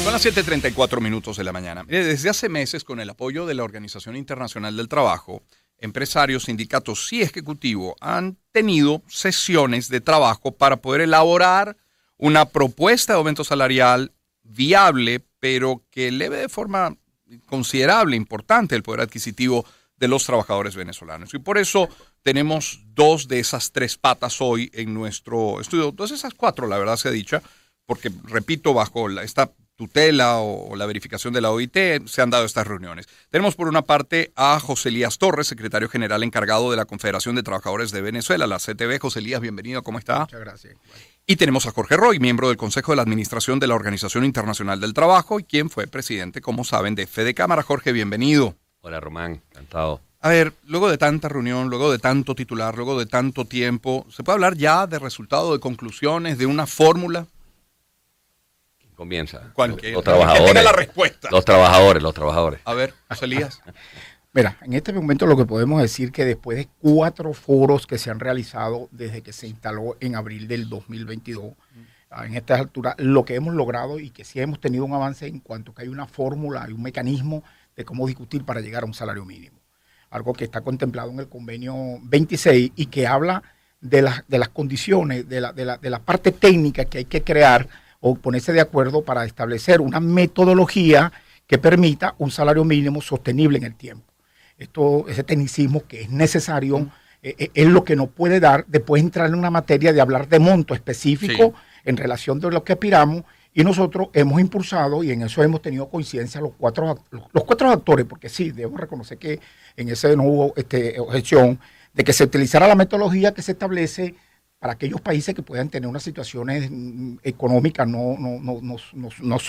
Son las 7:34 minutos de la mañana. Desde hace meses, con el apoyo de la Organización Internacional del Trabajo, empresarios, sindicatos y ejecutivos han tenido sesiones de trabajo para poder elaborar una propuesta de aumento salarial viable, pero que eleve de forma considerable, importante, el poder adquisitivo de los trabajadores venezolanos. Y por eso tenemos dos de esas tres patas hoy en nuestro estudio, dos de esas cuatro, la verdad sea dicha, porque, repito, bajo la, esta tutela o, la verificación de la OIT se han dado estas reuniones. Tenemos por una parte a José Elías Torres, secretario general encargado de la Confederación de Trabajadores de Venezuela, la CTV. José Elías, bienvenido, ¿cómo está? Muchas gracias. Y tenemos a Jorge Roy, miembro del Consejo de la Administración de la Organización Internacional del Trabajo y quien fue presidente, como saben, de Fede Cámara. Jorge, bienvenido. Hola Román, encantado. A ver, luego de tanta reunión, luego de tanto titular, luego de tanto tiempo, ¿se puede hablar ya de resultado, de conclusiones, de una fórmula? Comienza. Los, trabajadores. la respuesta. Los trabajadores, los trabajadores. A ver, José Elías. Mira, en este momento lo que podemos decir que después de cuatro foros que se han realizado desde que se instaló en abril del 2022, ah, en estas alturas, lo que hemos logrado y que sí hemos tenido un avance en cuanto que hay una fórmula, hay un mecanismo de cómo discutir para llegar a un salario mínimo. Algo que está contemplado en el convenio 26 y que habla de, las de las condiciones, de la, de, la, de la parte técnica que hay que crear o ponerse de acuerdo para establecer una metodología que permita un salario mínimo sostenible en el tiempo. Esto, ese tecnicismo que es necesario eh, eh, es lo que nos puede dar después entrar en una materia de hablar de monto específico en relación de lo que aspiramos y nosotros hemos impulsado y en eso hemos tenido coincidencia los cuatro, los, cuatro actores, porque sí, debo reconocer que en ese no hubo este, objeción de que se utilizara la metodología que se establece para aquellos países que puedan tener unas situaciones mm, económicas no, no, no,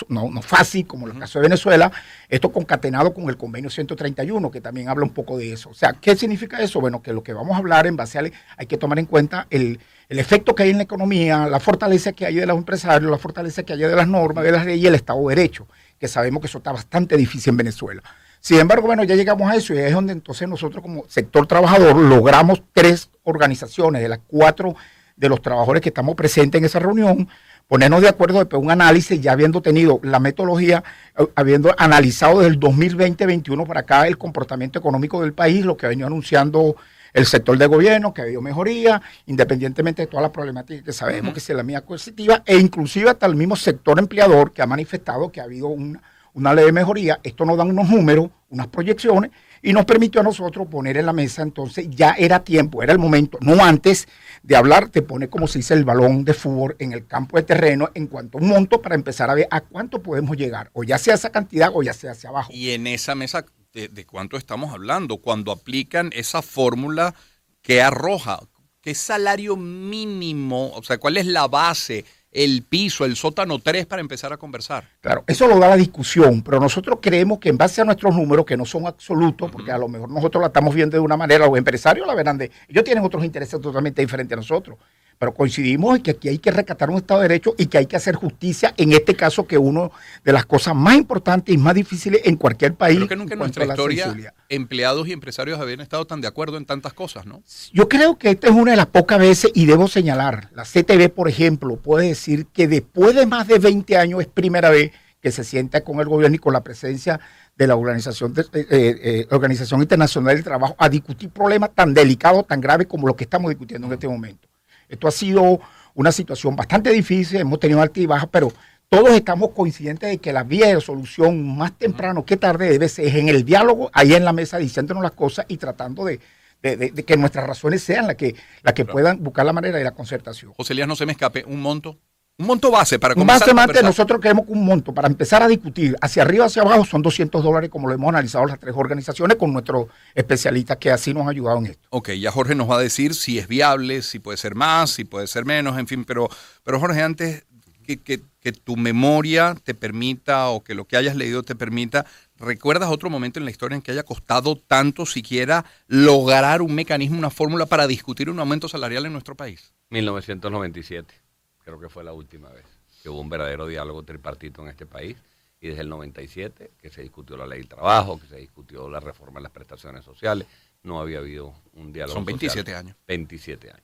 no, no fácil, como el caso de Venezuela, esto concatenado con el convenio 131, que también habla un poco de eso. O sea, ¿qué significa eso? Bueno, que lo que vamos a hablar en base a, hay que tomar en cuenta el, el efecto que hay en la economía, la fortaleza que hay de los empresarios, la fortaleza que hay de las normas, de las leyes y el Estado de Derecho, que sabemos que eso está bastante difícil en Venezuela. Sin embargo, bueno, ya llegamos a eso y es donde entonces nosotros como sector trabajador logramos tres organizaciones de las cuatro de los trabajadores que estamos presentes en esa reunión, ponernos de acuerdo después un análisis, ya habiendo tenido la metodología, eh, habiendo analizado desde el 2020-2021 para acá el comportamiento económico del país, lo que ha venido anunciando el sector de gobierno, que ha habido mejoría, independientemente de todas las problemáticas que sabemos que es la mía coercitiva, e inclusive hasta el mismo sector empleador que ha manifestado que ha habido una, una ley de mejoría. Esto nos da unos números, unas proyecciones, y nos permitió a nosotros poner en la mesa, entonces ya era tiempo, era el momento, no antes de hablar, te pone como se dice el balón de fútbol en el campo de terreno en cuanto a un monto para empezar a ver a cuánto podemos llegar, o ya sea esa cantidad o ya sea hacia abajo. Y en esa mesa, ¿de, de cuánto estamos hablando? Cuando aplican esa fórmula que arroja, ¿qué salario mínimo? O sea, ¿cuál es la base? El piso, el sótano 3 para empezar a conversar. Claro, eso lo da la discusión, pero nosotros creemos que en base a nuestros números, que no son absolutos, porque a lo mejor nosotros la estamos viendo de una manera, los empresarios la verán de, ellos tienen otros intereses totalmente diferentes a nosotros, pero coincidimos en que aquí hay que rescatar un Estado de Derecho y que hay que hacer justicia, en este caso que uno de las cosas más importantes y más difíciles en cualquier país. Creo que nunca en nuestra historia empleados y empresarios habían estado tan de acuerdo en tantas cosas, ¿no? Yo creo que esta es una de las pocas veces, y debo señalar, la CTV, por ejemplo, puede decir que después de más de 20 años es primera vez que se sienta con el gobierno y con la presencia de la Organización, eh, eh, eh, Organización Internacional del Trabajo a discutir problemas tan delicados, tan graves como los que estamos discutiendo en este momento. Esto ha sido una situación bastante difícil, hemos tenido altas y bajas, pero todos estamos coincidentes de que la vía de solución más temprano que tarde debe ser en el diálogo, ahí en la mesa, diciéndonos las cosas y tratando de, que nuestras razones sean las que, las que puedan buscar la manera de la concertación. José Elías, no se me escape, un monto. Un monto base para comenzar Un base nosotros queremos que un monto para empezar a discutir hacia arriba, hacia abajo, son 200 dólares, como lo hemos analizado las tres organizaciones con nuestros especialistas que así nos han ayudado en esto. Ok, ya Jorge nos va a decir si es viable, si puede ser más, si puede ser menos, en fin, pero, pero Jorge, antes que, que, tu memoria te permita o que lo que hayas leído te permita, ¿recuerdas otro momento en la historia en que haya costado tanto siquiera lograr un mecanismo, una fórmula para discutir un aumento salarial en nuestro país? 1997 creo que fue la última vez que hubo un verdadero diálogo tripartito en este país. Y desde el 97, que se discutió la ley del trabajo, que se discutió la reforma de las prestaciones sociales, no había habido un diálogo Son 27 años. 27 años.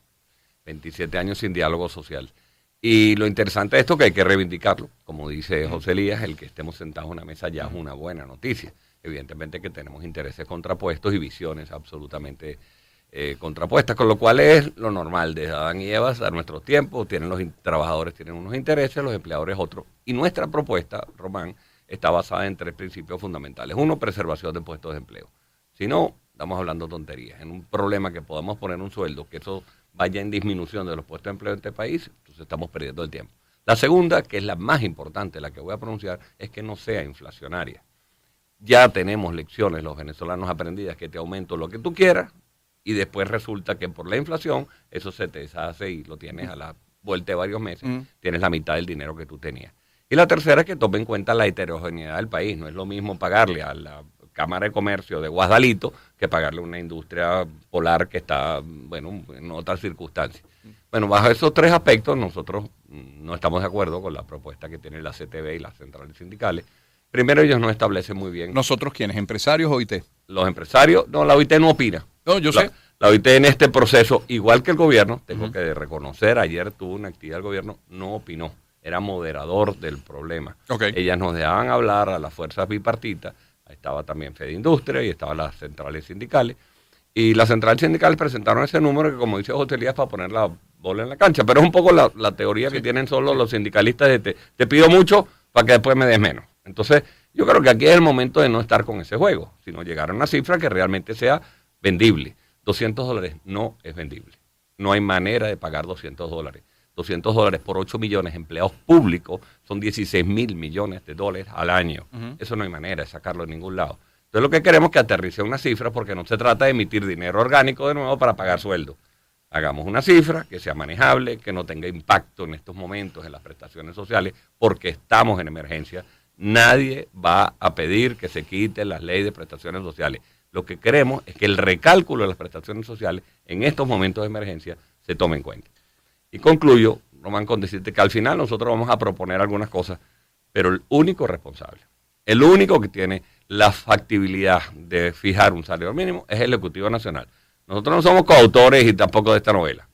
27 años sin diálogo social. Y lo interesante de esto que hay que reivindicarlo, como como dice José Elías, el que estemos sentados en una mesa ya es una buena noticia. Evidentemente que tenemos intereses contrapuestos y visiones absolutamente eh, contrapuestas, con lo cual es lo normal de Adán y Eva a nuestros tiempos, tienen los trabajadores tienen unos intereses, los empleadores otros. Y nuestra propuesta, Román, está basada en tres principios fundamentales. Uno, preservación de puestos de empleo. Si no, estamos hablando tonterías. En un problema que podamos poner un sueldo, que eso vaya en disminución de los puestos de empleo en este país, entonces estamos perdiendo el tiempo. La segunda, que es la más importante, la que voy a pronunciar, es que no sea inflacionaria. Ya tenemos lecciones los venezolanos aprendidas que te aumento lo que tú quieras y después resulta que por la inflación eso se te deshace y lo tienes a la vuelta de varios meses, mm. tienes la mitad del dinero que tú tenías. Y la tercera es que tome en cuenta la heterogeneidad del país. No es lo mismo pagarle a la Cámara de Comercio de Guadalito que pagarle a una industria polar que está, bueno, en otras circunstancias. Bueno, bajo esos tres aspectos nosotros no estamos de acuerdo con la propuesta que tiene la CTV y las centrales sindicales. Primero, ellos no establecen muy bien. ¿Nosotros quiénes? ¿Empresarios o OIT? Los empresarios, no, la OIT no opina. No, yo sé. La OIT en este proceso, igual que el gobierno, tengo que reconocer, ayer tuvo una actividad del gobierno, no opinó, era moderador del problema. Ellas nos dejaban hablar a las fuerzas bipartitas, estaba también Fede Industria y estaban las centrales sindicales. Y las centrales sindicales presentaron ese número que, como dice José Elías, para poner la bola en la cancha. Pero es un poco la, teoría que tienen solo los sindicalistas de te, te pido mucho para que después me des menos. Entonces, yo creo que aquí es el momento de no estar con ese juego, sino llegar a una cifra que realmente sea vendible. 200 dólares no es vendible. No hay manera de pagar 200 dólares. 200 dólares por 8 millones de empleados públicos son 16 mil millones de dólares al año. Eso no hay manera de sacarlo de ningún lado. Entonces lo que queremos es que aterrice una cifra porque no se trata de emitir dinero orgánico de nuevo para pagar sueldo. Hagamos una cifra que sea manejable, que no tenga impacto en estos momentos en las prestaciones sociales, porque estamos en emergencia. Nadie va a pedir que se quite la ley de prestaciones sociales. Lo que queremos es que el recálculo de las prestaciones sociales en estos momentos de emergencia se tome en cuenta. Y concluyo, Román, con decirte que al final nosotros vamos a proponer algunas cosas, pero el único responsable, el único que tiene la factibilidad de fijar un salario mínimo es el Ejecutivo Nacional. Nosotros no somos coautores y tampoco de esta novela.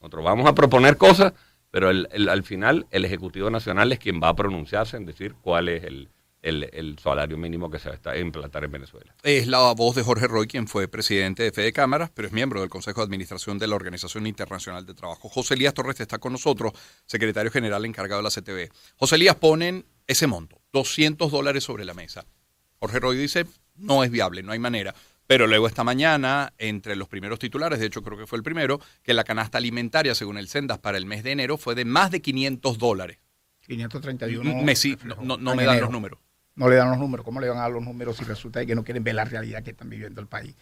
Nosotros vamos a proponer cosas, pero al final el Ejecutivo Nacional es quien va a pronunciarse en decir cuál es el, el, salario mínimo que se va a implantar en Venezuela. Es la voz de Jorge Roy, quien fue presidente de Fede Cámaras, pero es miembro del Consejo de Administración de la Organización Internacional de Trabajo. José Elías Torres está con nosotros, secretario general encargado de la CTV. José Elías ponen ese monto, 200 dólares sobre la mesa. Jorge Roy dice, no es viable, no hay manera. Pero luego esta mañana, entre los primeros titulares, de hecho creo que fue el primero, que la canasta alimentaria, según el Sendas, para el mes de enero fue de más de 500 dólares. 531. Me, no, no me dan los números no le dan los números. ¿Cómo le van a dar los números si resulta que no quieren ver la realidad que están viviendo el país?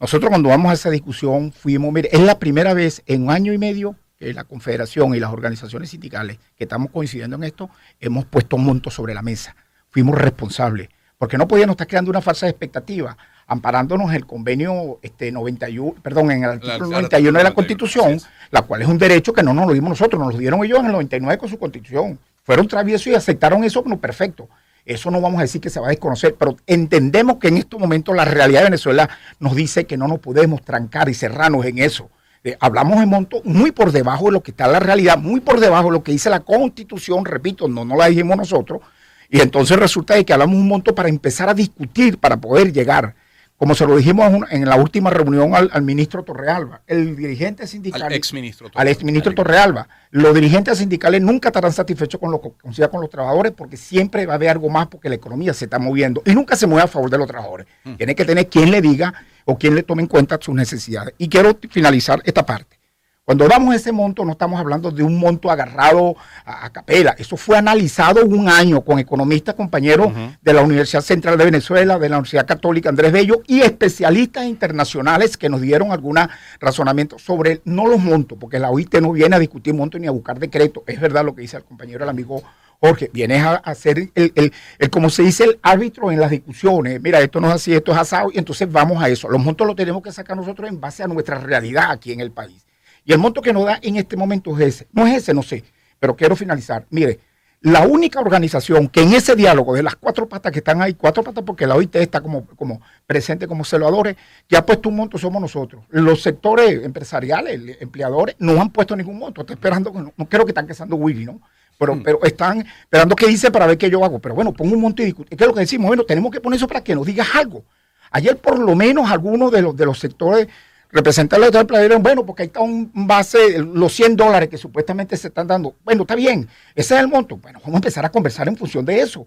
Nosotros cuando vamos a esa discusión fuimos, mire, es la primera vez en un año y medio que la Confederación y las organizaciones sindicales que estamos coincidiendo en esto, hemos puesto montos sobre la mesa. Fuimos responsables, porque no podíamos estar creando una falsa expectativa, amparándonos en el convenio este, 91, perdón, en el artículo 91 de la Constitución, la cual es un derecho que no nos lo dimos nosotros, nos lo dieron ellos en el 99 con su Constitución. Fueron traviesos y aceptaron eso como perfecto. Eso no vamos a decir que se va a desconocer, pero entendemos que en estos momentos la realidad de Venezuela nos dice que no nos podemos trancar y cerrarnos en eso. Eh, hablamos de monto muy por debajo de lo que está la realidad, muy por debajo de lo que dice la Constitución, repito, no, no la dijimos nosotros, y entonces resulta de que hablamos un monto para empezar a discutir, para poder llegar como se lo dijimos en la última reunión al, ministro Torrealba, el dirigente sindical. Al exministro Torrealba. Al exministro Torrealba. Los dirigentes sindicales nunca estarán satisfechos con lo que consiga con los trabajadores porque siempre va a haber algo más porque la economía se está moviendo y nunca se mueve a favor de los trabajadores. Mm. Tiene que tener quien le diga o quien le tome en cuenta sus necesidades. Y quiero finalizar esta parte. Cuando damos ese monto, no estamos hablando de un monto agarrado a, capela. Eso fue analizado un año con economistas compañeros de la Universidad Central de Venezuela, de la Universidad Católica Andrés Bello y especialistas internacionales que nos dieron algún razonamiento sobre no los montos, porque la OIT no viene a discutir montos ni a buscar decretos. Es verdad lo que dice el compañero, el amigo Jorge, viene a, hacer el, el, como se dice, el árbitro en las discusiones. Mira, esto no es así, esto es asado, y entonces vamos a eso. Los montos los tenemos que sacar nosotros en base a nuestra realidad aquí en el país. Y el monto que nos da en este momento es ese. No es ese, no sé, pero quiero finalizar. Mire, la única organización que en ese diálogo de las cuatro patas que están ahí, cuatro patas porque la OIT está como, como presente como celadores, que ha puesto un monto somos nosotros. Los sectores empresariales, empleadores, no han puesto ningún monto. Estoy esperando, no, no creo que están quesando Willy, ¿no? pero, Mm. pero están esperando qué dice para ver qué yo hago. Pero bueno, pongo un monte y discu- ¿Qué es lo que decimos? Bueno, tenemos que poner eso para que nos digas algo. Ayer por lo menos algunos de los, de los sectores representantes del planeta dijeron, bueno, porque ahí está un base, los 100 dólares que supuestamente se están dando. Bueno, está bien, ese es el monto. Bueno, vamos a empezar a conversar en función de eso.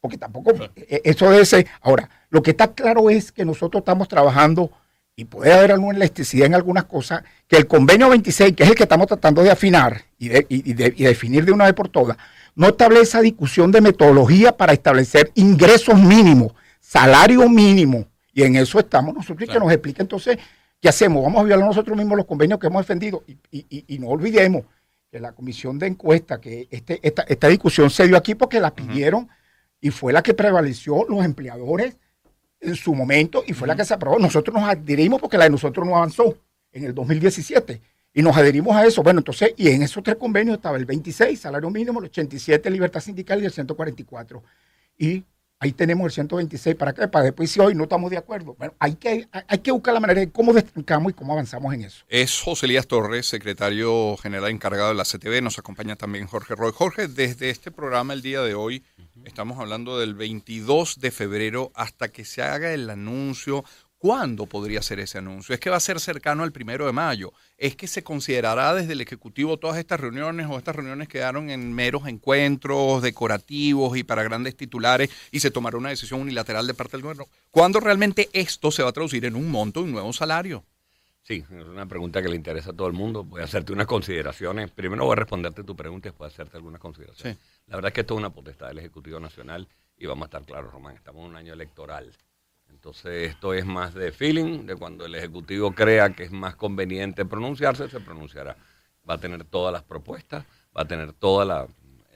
Porque tampoco, eh, eso es... eh, Ahora, lo que está claro es que nosotros estamos trabajando y puede haber alguna elasticidad en algunas cosas, que el convenio 26, que es el que estamos tratando de afinar y, de- y- de- y definir de una vez por todas, no establece discusión de metodología para establecer ingresos mínimos, salario mínimo. Y en eso estamos nosotros y que nos explique entonces qué hacemos. Vamos a violar nosotros mismos los convenios que hemos defendido. Y, y- y- y no olvidemos que la comisión de encuesta, que este, esta, esta discusión se dio aquí porque la pidieron y fue la que prevaleció los empleadores en su momento y fue la que se aprobó. Nosotros nos adherimos porque la de nosotros no avanzó en el 2017 y nos adherimos a eso. Bueno, entonces, y en esos tres convenios estaba el 26, salario mínimo, el 87, libertad sindical y el 144. Y ahí tenemos el 126. ¿Para qué? Para después, si hoy no estamos de acuerdo. Bueno, hay que, hay, que buscar la manera de cómo destancamos y cómo avanzamos en eso. Es José Elías Torres, secretario general encargado de la CTV. Nos acompaña también Jorge Roy. Jorge, desde este programa el día de hoy, estamos hablando del 22 de febrero hasta que se haga el anuncio. ¿Cuándo podría ser ese anuncio? ¿Es que va a ser cercano al primero de mayo? ¿Es que se considerará desde el Ejecutivo todas estas reuniones o estas reuniones quedaron en meros encuentros decorativos y para grandes titulares y se tomará una decisión unilateral de parte del gobierno? ¿Cuándo realmente esto se va a traducir en un monto, un nuevo salario? Sí, es una pregunta que le interesa a todo el mundo. Voy a hacerte unas consideraciones. Primero voy a responderte tu pregunta y después hacerte algunas consideraciones. La verdad es que esto es una potestad del Ejecutivo Nacional y vamos a estar claros, Román, estamos en un año electoral. Entonces esto es más de feeling, de cuando el Ejecutivo crea que es más conveniente pronunciarse, se pronunciará. Va a tener todas las propuestas, va a tener toda la,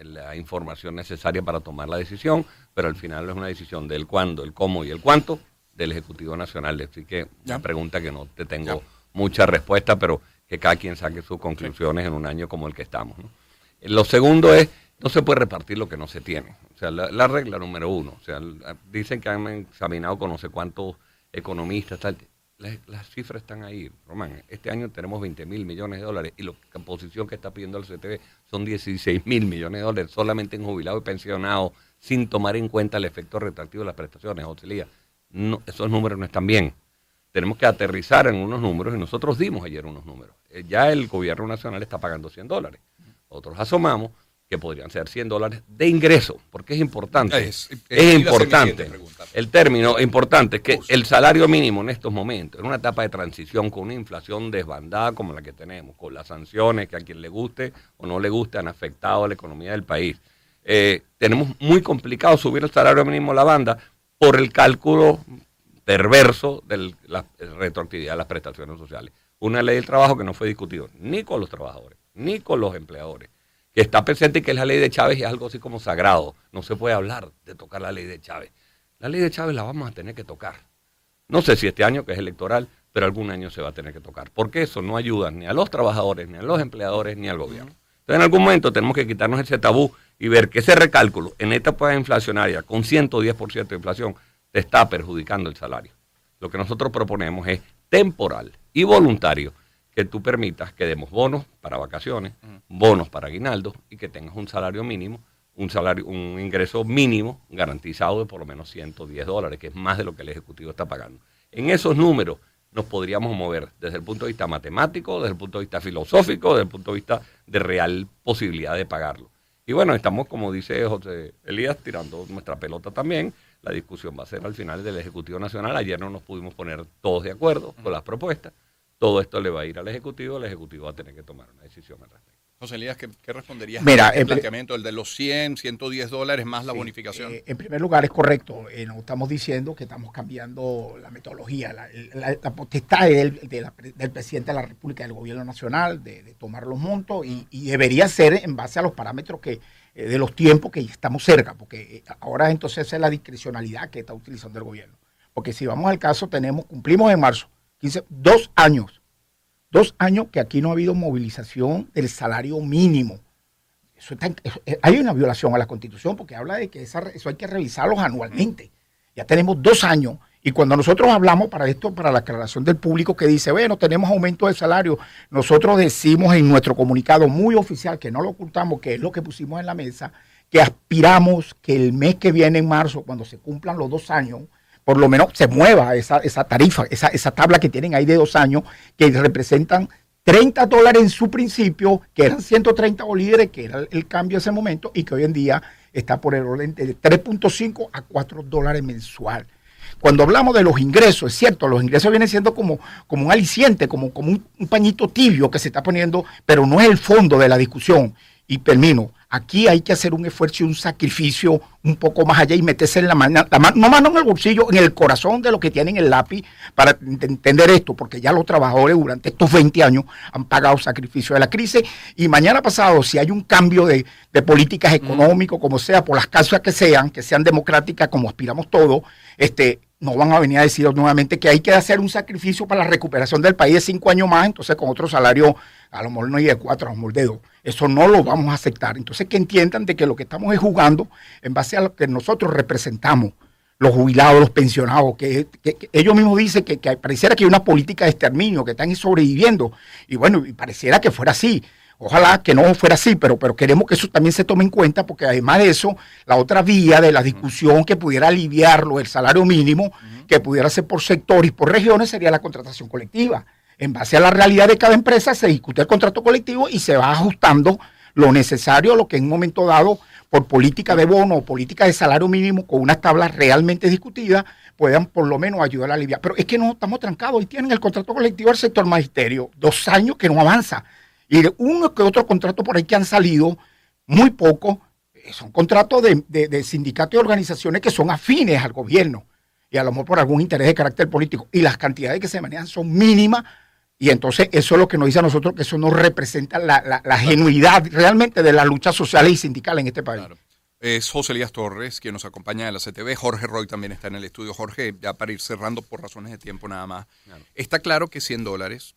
la información necesaria para tomar la decisión, pero al final es una decisión del cuándo, el cómo y el cuánto del Ejecutivo Nacional. Así que Ya. una pregunta que no te tengo Ya. mucha respuesta, pero que cada quien saque sus conclusiones en un año como el que estamos. ¿no? Lo segundo es, no se puede repartir lo que no se tiene. O sea, la, la regla número uno. O sea, dicen que han examinado con no sé cuántos economistas, tal. Las, cifras están ahí, Román. Este año tenemos 20 mil millones de dólares y la posición que está pidiendo el CTV son 16 mil millones de dólares solamente en jubilados y pensionados, sin tomar en cuenta el efecto retractivo de las prestaciones, José Elías. No, esos números no están bien tenemos que aterrizar en unos números y nosotros dimos ayer unos números. Eh, Ya el gobierno nacional está pagando 100 dólares. Otros asomamos que podrían ser 100 dólares de ingreso, porque es importante. Es- importante. El término importante es que el salario mínimo en estos momentos, en una etapa de transición con una inflación desbandada como la que tenemos, con las sanciones que a quien le guste o no le guste han afectado a la economía del país, eh, tenemos muy complicado subir el salario mínimo a la banda por el cálculo perverso de la retroactividad de las prestaciones sociales. Una ley del trabajo que no fue discutido ni con los trabajadores, ni con los empleadores, que está presente y que es la ley de Chávez y es algo así como sagrado. No se puede hablar de tocar la ley de Chávez. La ley de Chávez la vamos a tener que tocar. No sé si este año, que es electoral, pero algún año se va a tener que tocar. Porque eso no ayuda ni a los trabajadores, ni a los empleadores, ni al gobierno. Entonces, en algún momento tenemos que quitarnos ese tabú y ver que ese recálculo en esta etapa inflacionaria, con 110% de inflación, te está perjudicando el salario. Lo que nosotros proponemos es temporal y voluntario que tú permitas que demos bonos para vacaciones, bonos para aguinaldo y que tengas un salario mínimo, un salario, un ingreso mínimo garantizado de por lo menos 110 dólares, que es más de lo que el Ejecutivo está pagando. En esos números nos podríamos mover desde el punto de vista matemático, desde el punto de vista filosófico, desde el punto de vista de real posibilidad de pagarlo. Y bueno, estamos, como dice José Elías, tirando nuestra pelota también. La discusión va a ser al final del Ejecutivo Nacional. Ayer no nos pudimos poner todos de acuerdo con las propuestas. Todo esto le va a ir al Ejecutivo. El Ejecutivo va a tener que tomar una decisión al respecto. José Elías, ¿qué, qué responderías Mira, a este planteamiento? El de los 100, 110 dólares más la Sí, bonificación. eh, en primer lugar, es correcto. Eh, no estamos diciendo que estamos cambiando la metodología. La, la- la potestad es del, de la pre- del presidente de la República, del gobierno nacional, de, de tomar los montos y, y debería ser en base a los parámetros que eh, de los tiempos que estamos cerca, porque ahora entonces es la discrecionalidad que está utilizando el gobierno. Porque si vamos al caso, tenemos cumplimos en marzo 15, dos años, dos años que aquí no ha habido movilización del salario mínimo. Eso está eh, hay una violación a la constitución porque habla de que eso hay que revisarlos anualmente. Ya tenemos dos años Y cuando nosotros hablamos para esto, para la aclaración del público que dice, bueno, tenemos aumento de salario, nosotros decimos en nuestro comunicado muy oficial, que no lo ocultamos, que es lo que pusimos en la mesa, que aspiramos que el mes que viene, en marzo, cuando se cumplan los dos años, por lo menos se mueva esa, esa tarifa, esa, esa tabla que tienen ahí de dos años, que representan 30 dólares en su principio, que eran 130 bolívares, que era el cambio en ese momento, y que hoy en día está por el orden de 3.5 a 4 dólares mensual. Cuando hablamos de los ingresos, es cierto, los ingresos vienen siendo como, como un aliciente, como, como un, pañito tibio que se está poniendo, pero no es el fondo de la discusión. Y termino. Aquí hay que hacer un esfuerzo y un sacrificio un poco más allá y meterse en la mano, la no mano en el bolsillo, en el corazón de lo que tienen el lápiz para entender esto, porque ya los trabajadores durante estos 20 años han pagado sacrificio de la crisis y mañana pasado, si hay un cambio de, políticas mm. económicas, como sea, por las causas que sean, que sean democráticas como aspiramos todos, este, no van a venir a decir nuevamente que hay que hacer un sacrificio para la recuperación del país de cinco años más, entonces con otro salario, a lo mejor no hay de cuatro, a lo mejor. Eso no lo vamos a aceptar. Entonces que entiendan de que lo que estamos es jugando en base a lo que nosotros representamos, los jubilados, los pensionados, que, ellos mismos dicen que, pareciera que hay una política de exterminio, que están sobreviviendo. Y bueno, pareciera que fuera así. Ojalá que no fuera así, pero, pero queremos que eso también se tome en cuenta, porque además de eso, la otra vía de la discusión que pudiera aliviarlo, el salario mínimo, que pudiera ser por sector y por regiones, sería la contratación colectiva. En base a la realidad de cada empresa, se discute el contrato colectivo y se va ajustando lo necesario, lo que en un momento dado, por política de bono o política de salario mínimo, con unas tablas realmente discutidas, puedan por lo menos ayudar a aliviar. Pero es que no estamos trancados y tienen el contrato colectivo del sector magisterio, dos años que no avanza. Y uno que otro contrato por ahí que han salido, muy poco, eh, son contratos de, sindicatos y organizaciones que son afines al gobierno y a lo mejor por algún interés de carácter político. Y las cantidades que se manejan son mínimas. Y entonces eso es lo que nos dice a nosotros que eso no representa la, genuidad realmente de las luchas sociales y sindicales en este país. Es José Elías Torres quien nos acompaña de la CTV. Jorge Roy también está en el estudio. Jorge, ya para ir cerrando por razones de tiempo nada más. Está claro que 100 dólares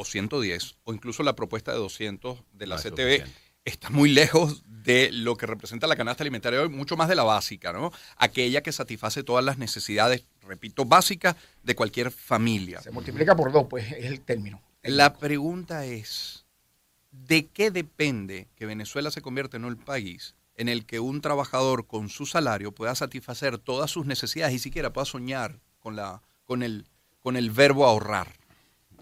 o 110 o incluso la propuesta de 200 de la CTV está muy lejos de lo que representa la canasta alimentaria hoy, mucho más de la básica, ¿no? Aquella que satisface todas las necesidades, repito, básicas de cualquier familia. Se multiplica por dos, pues es el término. La pregunta es, ¿de qué depende que Venezuela se convierta en un país en el que un trabajador con su salario pueda satisfacer todas sus necesidades y siquiera pueda soñar con, la, con, el, con el verbo ahorrar?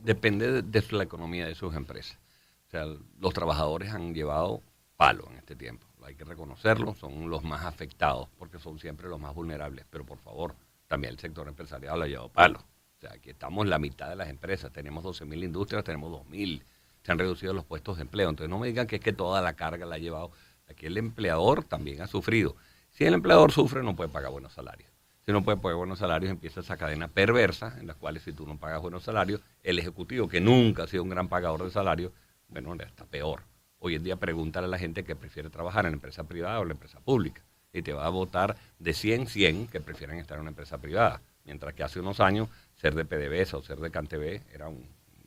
Depende de, la economía de sus empresas. O sea, los trabajadores han llevado palo en este tiempo. Hay que reconocerlo, son los más afectados porque son siempre los más vulnerables. Pero por favor, también el sector empresarial ha llevado palo. O sea, aquí estamos la mitad de las empresas. Tenemos 12.000 industrias, tenemos 2.000. Se han reducido los puestos de empleo. Entonces no me digan que es que toda la carga la ha llevado. Aquí el empleador también ha sufrido. Si el empleador sufre, no puede pagar buenos salarios si no puede pagar buenos salarios, empieza esa cadena perversa en la cual si tú no pagas buenos salarios, el ejecutivo, que nunca ha sido un gran pagador de salarios, bueno, está peor. Hoy en día pregúntale a la gente que prefiere trabajar en la empresa privada o en la empresa pública. Y te va a votar de 100, 100 que prefieren estar en una empresa privada. Mientras que hace unos años ser de PDVSA o ser de CanTV eran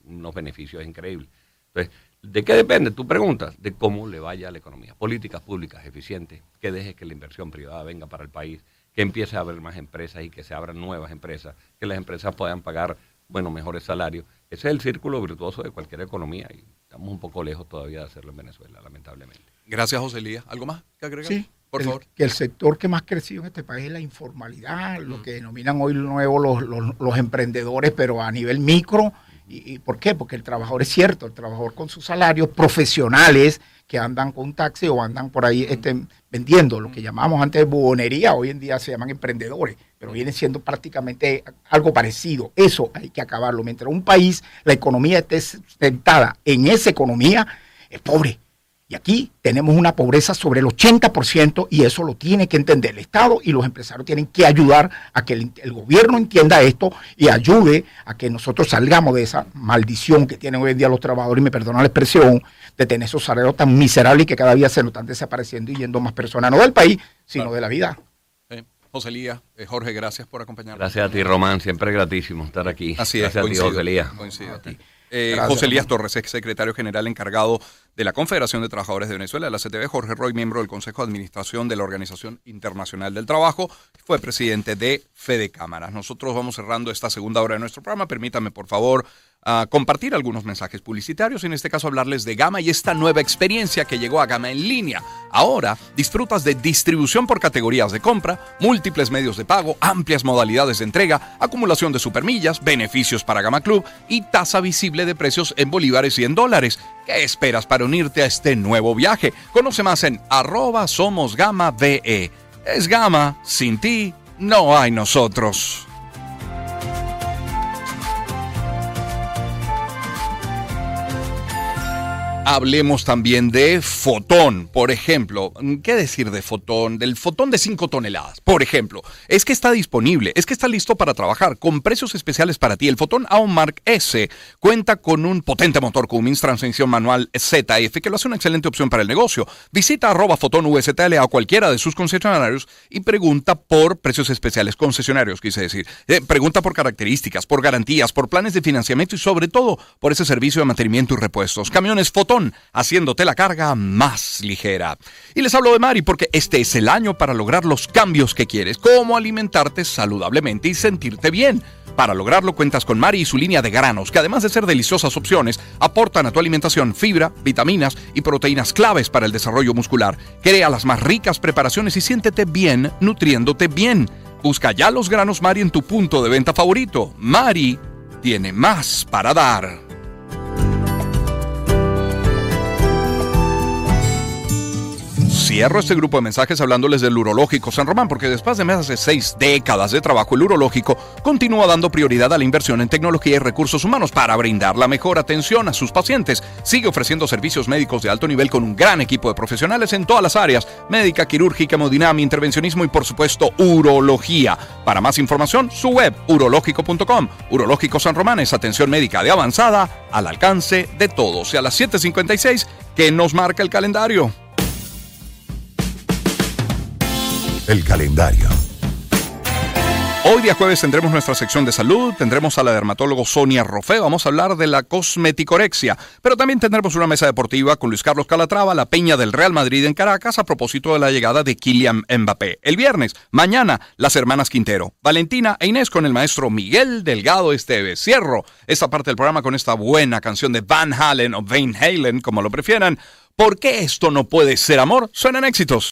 unos beneficios increíbles. Entonces, ¿de qué depende? Tú preguntas de cómo le vaya a la economía. Políticas públicas eficientes, que deje que la inversión privada venga para el país, que empiece a haber más empresas y que se abran nuevas empresas, que las empresas puedan pagar, bueno, mejores salarios. Ese es el círculo virtuoso de cualquier economía y estamos un poco lejos todavía de hacerlo en Venezuela, lamentablemente. Gracias, José Elías. ¿Algo más que agregar? Sí. Por favor. Que el sector que más ha crecido en este país es la informalidad, lo que denominan hoy nuevo los, los, emprendedores, pero a nivel micro. ¿Y, ¿Y por qué? Porque el trabajador es cierto, el trabajador con sus salarios profesionales que andan con taxi o andan por ahí este, vendiendo, lo que llamamos antes buhonería, hoy en día se llaman emprendedores, pero viene siendo prácticamente algo parecido. Eso hay que acabarlo. Mientras un país, la economía esté sentada en esa economía, es pobre. Y aquí tenemos una pobreza sobre el 80% y eso lo tiene que entender el Estado y los empresarios tienen que ayudar a que el, gobierno entienda esto y ayude a que nosotros salgamos de esa maldición que tienen hoy en día los trabajadores, y me perdonan la expresión, de tener esos salarios tan miserables y que cada día se nos están desapareciendo y yendo más personas, no del país, sino de la vida. José Elías, eh, Jorge, gracias por acompañarnos. Gracias a ti, Román, siempre gratísimo estar aquí. Así es, gracias a ti, José Elías. Eh, José Elías Torres, ex secretario general encargado de la Confederación de Trabajadores de Venezuela, la CTV, Jorge Roy, miembro del Consejo de Administración de la Organización Internacional del Trabajo, fue presidente de Fede Cámaras. Nosotros vamos cerrando esta segunda hora de nuestro programa. Permítame, por favor, a compartir algunos mensajes publicitarios, en este caso hablarles de Gama y esta nueva experiencia que llegó a Gama en línea. Ahora disfrutas de distribución por categorías de compra, múltiples medios de pago, amplias modalidades de entrega, acumulación de supermillas, beneficios para Gama Club y tasa visible de precios en bolívares y en dólares. ¿Qué esperas para unirte a este nuevo viaje? Conoce más en arroba somos Gama VE. Es Gama, sin ti no hay nosotros. Hablemos también de fotón, por ejemplo. ¿Qué decir de fotón? Del fotón de 5 toneladas, por ejemplo. Es que está disponible, es que está listo para trabajar con precios especiales para ti. El fotón Aon Mark S cuenta con un potente motor Cummins transmisión manual ZF que lo hace una excelente opción para el negocio. Visita arroba fotón USTL a cualquiera de sus concesionarios y pregunta por precios especiales. Concesionarios, quise decir. Eh, pregunta por características, por garantías, por planes de financiamiento y sobre todo por ese servicio de mantenimiento y repuestos. Camiones fotón haciéndote la carga más ligera. Y les hablo de Mari porque este es el año para lograr los cambios que quieres, como alimentarte saludablemente y sentirte bien. Para lograrlo cuentas con Mari y su línea de granos, que además de ser deliciosas opciones, aportan a tu alimentación fibra, vitaminas y proteínas claves para el desarrollo muscular. Crea las más ricas preparaciones y siéntete bien nutriéndote bien. Busca ya los granos Mari en tu punto de venta favorito. Mari tiene más para dar. Cierro este grupo de mensajes hablándoles del urológico San Román, porque después de más de seis décadas de trabajo, el urológico continúa dando prioridad a la inversión en tecnología y recursos humanos para brindar la mejor atención a sus pacientes. Sigue ofreciendo servicios médicos de alto nivel con un gran equipo de profesionales en todas las áreas, médica, quirúrgica, hemodinamia, intervencionismo y por supuesto urología. Para más información, su web urológico.com. Urológico San Román es atención médica de avanzada al alcance de todos. Y a las 7.56, que nos marca el calendario. El calendario. Hoy día jueves tendremos nuestra sección de salud, tendremos a la dermatólogo Sonia Rofé, vamos a hablar de la cosmeticorexia, pero también tendremos una mesa deportiva con Luis Carlos Calatrava, la peña del Real Madrid en Caracas a propósito de la llegada de Kylian Mbappé. El viernes, mañana, las hermanas Quintero, Valentina e Inés con el maestro Miguel Delgado Esteves. Cierro esta parte del programa con esta buena canción de Van Halen o Van Halen, como lo prefieran. ¿Por qué esto no puede ser amor? Suenan éxitos.